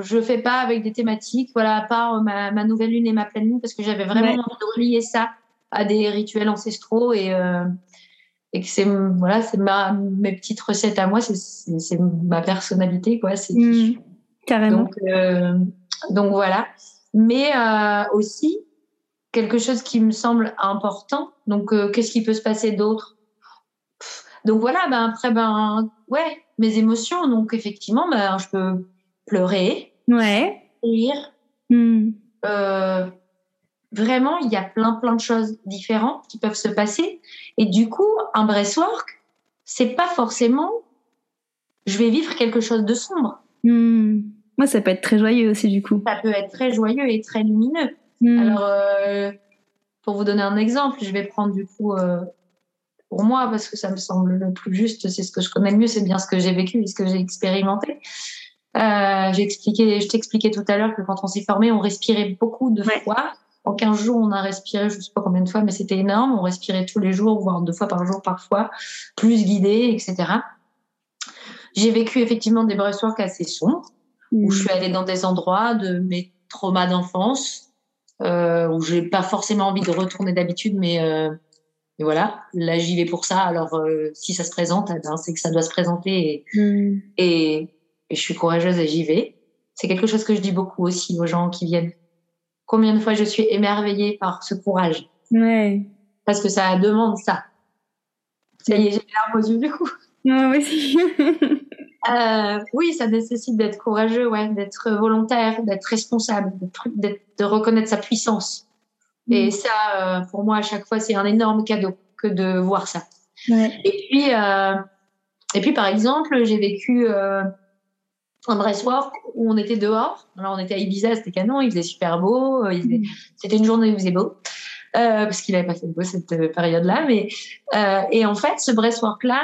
je fais pas avec des thématiques, voilà, à part ma, ma nouvelle lune et ma pleine lune, parce que j'avais vraiment Ouais. envie de relier ça à des rituels ancestraux et euh, et que c'est voilà, c'est ma mes petites recettes à moi, c'est ma personnalité quoi, c'est. Carrément. Donc, euh, donc voilà. Mais euh, aussi, quelque chose qui me semble important. Donc, euh, qu'est-ce qui peut se passer d'autre? Donc voilà, ben, après, ben, ouais, mes émotions. Donc, effectivement, ben, je peux pleurer, Ouais. rire. Hmm. Vraiment, il y a plein, plein de choses différentes qui peuvent se passer. Et du coup, un breathwork, c'est pas forcément je vais vivre quelque chose de sombre. Hmm. Moi, ça peut être très joyeux aussi, du coup. Ça peut être très joyeux et très lumineux. Hmm. Alors, euh, pour vous donner un exemple, je vais prendre du coup euh, pour moi parce que ça me semble le plus juste, c'est ce que je connais le mieux, c'est bien ce que j'ai vécu et ce que j'ai expérimenté. Euh, j'ai expliqué, je t'expliquais tout à l'heure que quand on s'est formé, on respirait beaucoup de Ouais. fois. En 15 jours, on a respiré, je sais pas combien de fois, mais c'était énorme. On respirait tous les jours, voire deux fois par jour parfois, plus guidé, etc. J'ai vécu effectivement des breathworks assez sombres où je suis allée dans des endroits de mes traumas d'enfance, euh, où j'ai pas forcément envie de retourner d'habitude, mais, euh, mais voilà, là j'y vais pour ça. Alors euh, si ça se présente, eh ben, c'est que ça doit se présenter et, Hmm. et, et je suis courageuse et j'y vais. C'est quelque chose que je dis beaucoup aussi aux gens qui viennent. Combien de fois je suis émerveillée par ce courage? Ouais. Parce que ça demande ça. Ça y est, j'ai les larmes aux yeux du coup. Ouais, ouais, si. <laughs> Euh, oui, ça nécessite d'être courageux, ouais, d'être volontaire, d'être responsable, de reconnaître sa puissance. Et ça, euh, pour moi, à chaque fois, c'est un énorme cadeau que de voir ça. ouais. Et puis, euh, et puis par exemple, j'ai vécu euh, un breathwork où on était dehors. Alors, on était à Ibiza, c'était canon, il faisait super beau. euh, faisait- C'était une journée où il faisait beau. parce qu'il avait pas fait beau cette période-là. Mais et en fait, ce breastwork-là,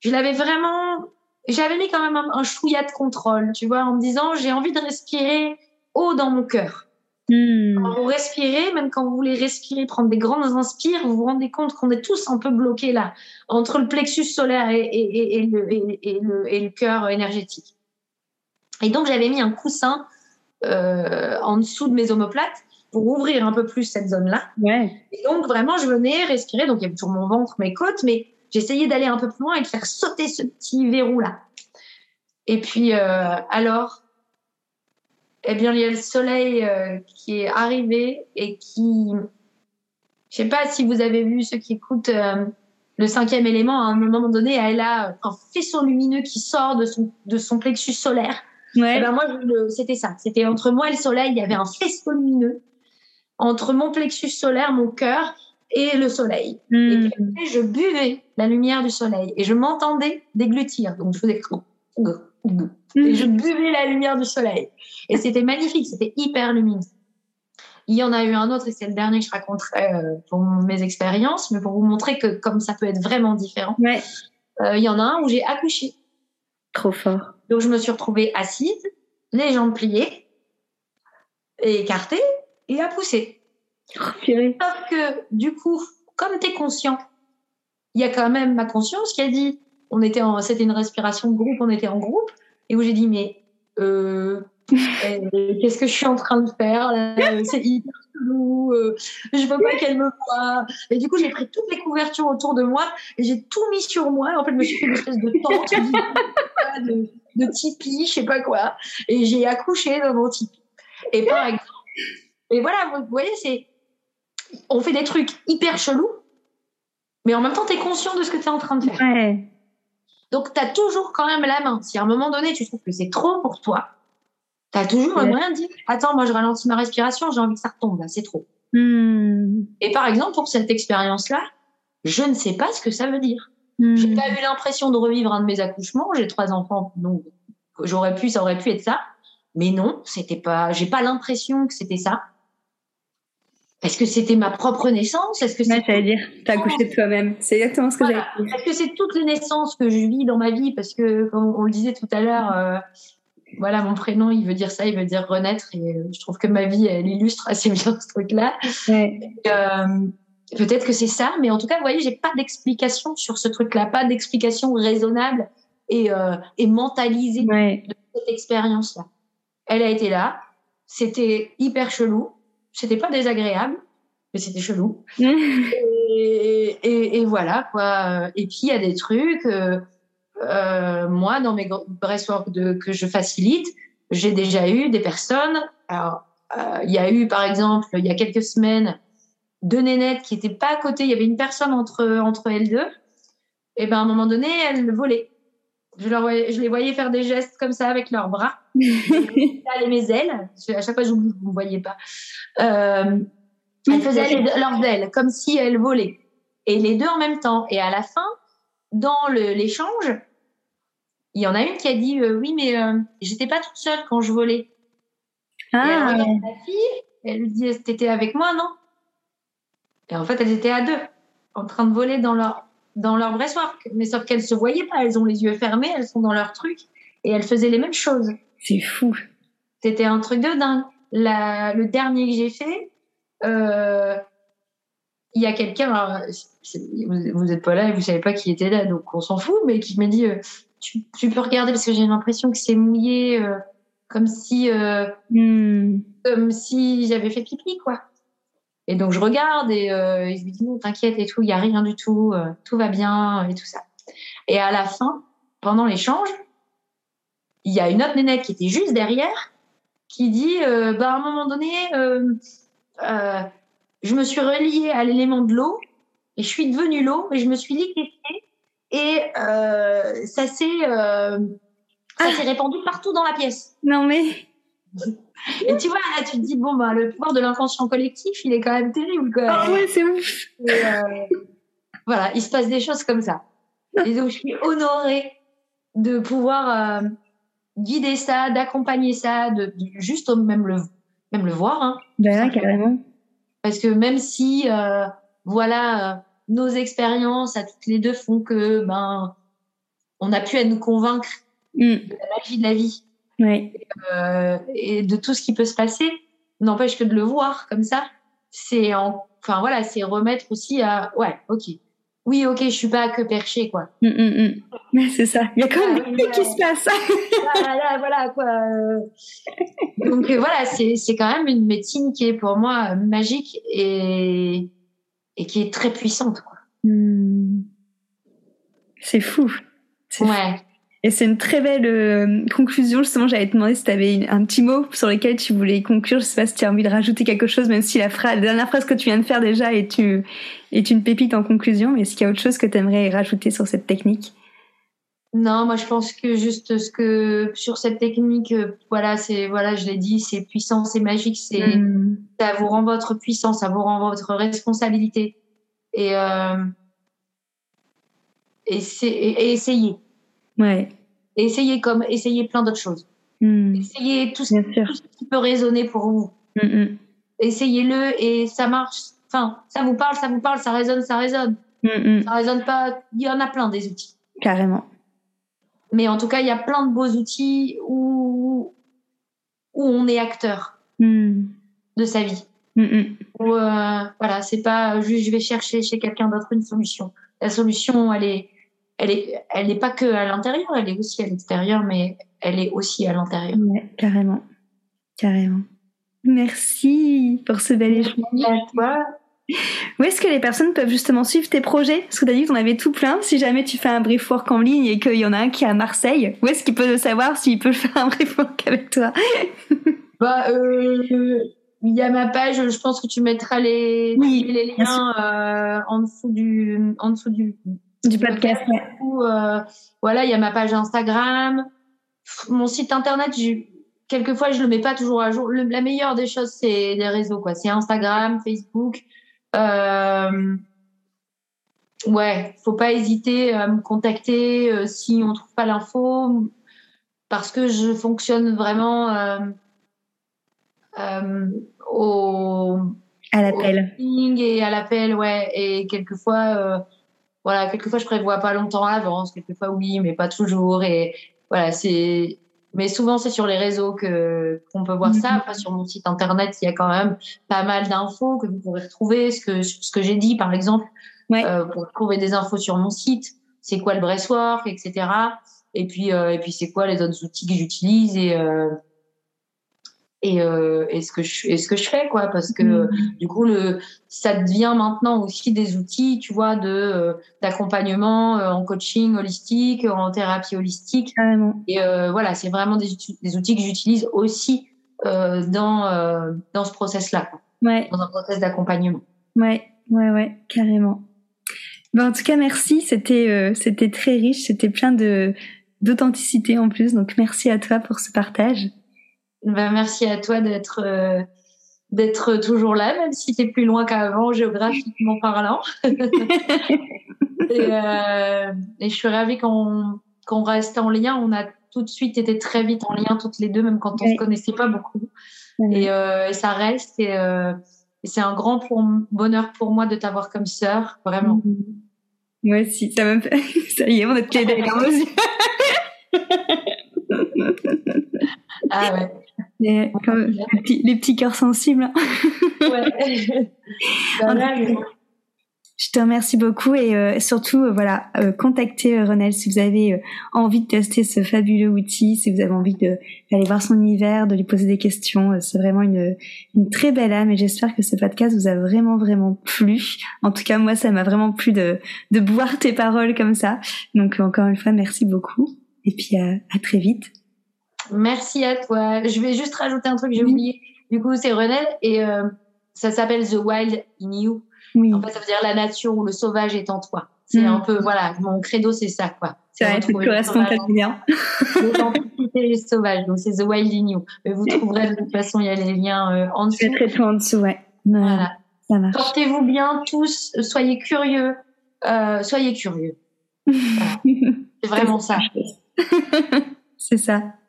je l'avais vraiment, j'avais mis quand même un, un chouïa de contrôle, tu vois, en me disant j'ai envie de respirer haut dans mon cœur. Hmm. Quand vous respirez, même quand vous voulez respirer, prendre des grandes inspires, vous vous rendez compte qu'on est tous un peu bloqués là, entre le plexus solaire et, et, et, le, et le, le, cœur énergétique. Et donc j'avais mis un coussin euh, en dessous de mes omoplates pour ouvrir un peu plus cette zone-là. Ouais. Et donc vraiment, je venais respirer, donc il y avait toujours mon ventre, mes côtes, mais j'essayais d'aller un peu plus loin et de faire sauter ce petit verrou-là. Et puis, euh, alors, eh bien, il y a le soleil euh, qui est arrivé et qui, je sais pas si vous avez vu ceux qui écoutent euh, le cinquième élément, à un moment donné, elle a un faisceau lumineux qui sort de son, de son plexus solaire. Ouais. Eh ben moi, c'était ça. C'était entre moi et le soleil, il y avait un faisceau lumineux entre mon plexus solaire, mon cœur et le soleil. Hmm. Et puis après, je buvais la lumière du soleil et je m'entendais déglutir. Donc je faisais et je buvais la lumière du soleil. Et c'était magnifique, c'était hyper lumineux. Il y en a eu un autre, et c'est le dernier que je raconterai euh, pour mes expériences, mais pour vous montrer que comme ça peut être vraiment différent. Ouais. Euh, il y en a un où j'ai accouché. Trop fort. Donc je me suis retrouvée assise, les jambes pliées, écartées, et à pousser. Purée. Sauf que du coup, comme tu es conscient, il y a quand même ma conscience qui a dit, on était en, c'était une respiration de groupe, on était en groupe, et où j'ai dit, mais euh, <laughs> euh, qu'est-ce que je suis en train de faire là C'est hyper chelou, euh, je veux pas qu'elle me voie. Et du coup, j'ai pris toutes les couvertures autour de moi et j'ai tout mis sur moi. En fait, je me suis fait une espèce de tente, <laughs> de, de tipi, je sais pas quoi, et j'ai accouché dans mon tipi. Et par <laughs> exemple, et voilà, vous voyez, c'est, on fait des trucs hyper chelous, mais en même temps, tu es conscient de ce que tu es en train de faire. Ouais. Donc, tu as toujours quand même la main. Si à un moment donné, tu trouves que c'est trop pour toi, tu as toujours Ouais. le moyen de dire Attends, moi, je ralentis ma respiration, j'ai envie que ça retombe, là, c'est trop. Hmm. Et par exemple, pour cette expérience-là, je ne sais pas ce que ça veut dire. Hmm. J'ai pas eu l'impression de revivre un de mes accouchements. J'ai trois enfants, donc j'aurais pu, ça aurait pu être ça. Mais non, c'était pas, j'ai pas l'impression que c'était ça. Est-ce que c'était ma propre naissance? Est-ce que Ouais, c'est j'allais dire, t'as accouché de toi-même. C'est exactement ce que Voilà. j'allais dire. Est-ce que c'est toutes les naissances que je vis dans ma vie? Parce que, comme on le disait tout à l'heure, euh, voilà, mon prénom, il veut dire ça, il veut dire renaître. Et euh, je trouve que ma vie, elle illustre assez bien ce truc-là. Ouais. Euh, Peut-être que c'est ça, mais en tout cas, vous voyez, j'ai pas d'explication sur ce truc-là, pas d'explication raisonnable et, euh, et mentalisée Ouais. de cette expérience-là. Elle a été là, c'était hyper chelou, c'était pas désagréable, mais c'était chelou. <laughs> Et, et, et voilà quoi. Et puis il y a des trucs. euh, euh, moi, dans mes breastwork de, que je facilite, j'ai déjà eu des personnes. Alors, euh, il y a eu par exemple il y a quelques semaines deux nénettes qui étaient pas à côté. Il y avait une personne entre entre elles deux. Et ben à un moment donné, elles volaient. Je, leur voyais, je les voyais faire des gestes comme ça avec leurs bras. <laughs> Là, mes ailes. À chaque fois, j'oublie que vous ne voyez pas. Euh, elles faisaient leurs ailes comme si elles volaient. Et les deux en même temps. Et à la fin, dans l'échange, il y en a une qui a dit euh, Oui, mais euh, j'étais pas toute seule quand je volais. Et elle Ah, regarde fille, elle lui dit T'étais avec moi, non? Et en fait, elles étaient à deux, en train de voler dans leur, dans leur breastwork. Mais sauf qu'elles se voyaient pas, elles ont les yeux fermés, elles sont dans leur truc, et elles faisaient les mêmes choses. c'est fou. C'était un truc de dingue. La, le dernier que j'ai fait, euh, il y a quelqu'un, vous, vous êtes pas là et vous savez pas qui était là, donc on s'en fout, mais qui m'a dit, euh, tu, tu peux regarder parce que j'ai l'impression que c'est mouillé, euh, comme si, Hmm. comme si j'avais fait pipi, quoi. Et donc je regarde et, euh, lui dis non, t'inquiète et tout, il y a rien du tout, euh, tout va bien et tout ça. Et à la fin, pendant l'échange, il y a une autre nénette qui était juste derrière, qui dit, euh, bah à un moment donné, euh, je me suis reliée à l'élément de l'eau et je suis devenue l'eau et je me suis liquéfiée et ça s'est ça Ah. s'est répandu partout dans la pièce. Non mais. Et tu vois, là, tu te dis, bon, bah, le pouvoir de l'inconscient collectif, il est quand même terrible. Quoi. Ah ouais, c'est ouf. Et, euh, voilà, il se passe des choses comme ça. Et donc, je suis honorée de pouvoir euh, guider ça, d'accompagner ça, de, de juste même le, même le voir. Hein. Ben carrément. Parce que même si, euh, voilà, nos expériences à toutes les deux font que, ben, on a pu à nous convaincre Mm. de la magie de la vie Ouais. euh, et de tout ce qui peut se passer, n'empêche que de le voir comme ça, c'est en, enfin voilà, c'est remettre aussi à, ouais, ok, oui, ok, je suis pas que perché quoi. Mm, mm, mm. Ouais, c'est ça. Il y a quand même Ah, des trucs qui ouais. se passent. voilà, voilà quoi. Donc euh, voilà, c'est quand même une médecine qui est pour moi euh, magique et et qui est très puissante quoi. Mm. C'est fou. Fou. Et c'est une très belle euh, conclusion. Justement, j'allais te demander si tu avais un petit mot sur lequel tu voulais conclure. Je sais pas si tu as envie de rajouter quelque chose, même si la, phrase, la dernière phrase que tu viens de faire déjà est, une- est une pépite en conclusion. Est-ce qu'il y a autre chose que tu aimerais rajouter sur cette technique? Non, moi je pense que juste ce que sur cette technique, euh, voilà, c'est voilà, je l'ai dit, c'est puissant, c'est magique, c'est Mm. ça vous rend votre puissance, ça vous rend votre responsabilité. Et, euh, et, et essayez. Ouais. Et essayez comme essayez plein d'autres choses. Mm. Essayez tout ce, tout qui peut résonner pour vous. Mm, mm. Essayez-le et ça marche. Enfin, ça vous parle, ça vous parle, ça résonne, ça résonne. Mm, mm. Ça résonne pas. Il y en a plein des outils. Carrément. Mais en tout cas, il y a plein de beaux outils où, où on est acteur de sa vie. Où, euh, voilà, c'est pas juste je vais chercher chez quelqu'un d'autre une solution. La solution, elle est, elle est, elle n'est pas que à l'intérieur, elle est aussi à l'extérieur, mais elle est aussi à l'intérieur. Ouais, carrément. Carrément. Merci pour ce bel échange. À toi. Où est-ce que les personnes peuvent justement suivre tes projets? Parce que tu as dit que tu en avais tout plein. Si jamais tu fais un brief work en ligne et qu'il y en a un qui est à Marseille, où est-ce qu'ils peuvent savoir s'ils peuvent faire un brief work avec toi? <laughs> Bah, euh, il y a ma page, je pense que tu mettras les, Oui, les bien liens euh, en dessous du, en dessous du, Du podcast, ouais. euh, voilà, il y a ma page Instagram, mon site internet. Quelquefois, je le mets pas toujours à jour. Le- la meilleure des choses, c'est les réseaux, quoi. C'est Instagram, Facebook. Euh, ouais, faut pas hésiter à me contacter euh, si on trouve pas l'info, parce que je fonctionne vraiment euh, euh, au À l'appel. et à l'appel, ouais. Et quelquefois, euh, voilà, quelquefois je prévois pas longtemps à l'avance, quelquefois oui, mais pas toujours. Et voilà, c'est. Mais souvent c'est sur les réseaux que qu'on peut voir ça. Mhm. Après sur mon site internet, il y a quand même pas mal d'infos que vous pourrez retrouver. Ce que ce que j'ai dit, par exemple, Ouais. euh, pour trouver des infos sur mon site. C'est quoi le breastwork, etc. Et puis euh, et puis c'est quoi les autres outils que j'utilise et euh, et, euh, et ce que je et ce que je fais quoi parce que Mm. du coup le ça devient maintenant aussi des outils tu vois de euh, d'accompagnement euh, en coaching holistique en thérapie holistique Carrément. et euh, voilà c'est vraiment des, outils- des outils que j'utilise aussi euh, dans euh, dans ce process là Ouais, dans un process d'accompagnement ouais, ouais, ouais, carrément. Ben, en tout cas, merci. C'était, euh, c'était très riche. C'était plein de d'authenticité en plus. Donc, merci à toi pour ce partage. Ben, merci à toi d'être euh, d'être toujours là même si tu es plus loin qu'avant géographiquement parlant <laughs> et, euh, et je suis ravie qu'on reste en lien. On a tout de suite été très vite en lien toutes les deux, même quand on Ouais. se connaissait pas beaucoup. Et, euh, et ça reste. Et, et c'est un grand pour, bonheur pour moi de t'avoir comme sœur, vraiment. Mhm. Moi aussi, ça me fait... <laughs> Ça y est, on est tous les deux <laughs> Ah ouais. Yeux. Comme les petits, les petits cœurs sensibles. <laughs> ouais. Bah, là, Je te remercie beaucoup et euh, surtout, euh, voilà, euh, contactez euh, Renelle si vous avez euh, envie de tester ce fabuleux outil, si vous avez envie de- d'aller voir son univers, de lui poser des questions. C'est vraiment une, une très belle âme et j'espère que ce podcast vous a vraiment, vraiment plu. En tout cas, moi, ça m'a vraiment plu de, de boire tes paroles comme ça. Donc, encore une fois, merci beaucoup. Et puis, à très vite. Merci à toi. Je vais juste rajouter un truc, j'ai Oui. oublié. Du coup, c'est Renel et euh, ça s'appelle The Wild in You. Oui, En fait, ça veut dire la nature ou le sauvage est en toi. C'est Mm. un peu, voilà, mon credo, c'est ça, quoi. ça retrouver le correspond tellement bien. L'authenticité sauvage, donc c'est The Wild in You. Mais vous trouverez de toute façon, il y a les liens euh, en dessous. mettrai tout en dessous, ouais. Voilà. Ça marche. Portez-vous bien tous, soyez curieux, euh, soyez curieux. <laughs> C'est vraiment ça. C'est ça. <laughs>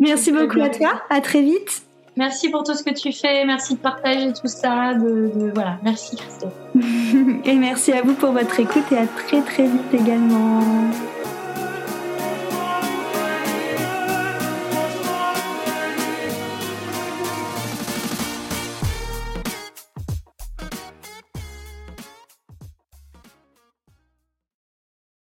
Merci beaucoup à toi. À très vite. Merci pour tout ce que tu fais. Merci de partager tout ça. De, voilà. Merci Christophe. <laughs> et merci à vous pour votre écoute et à très très vite également.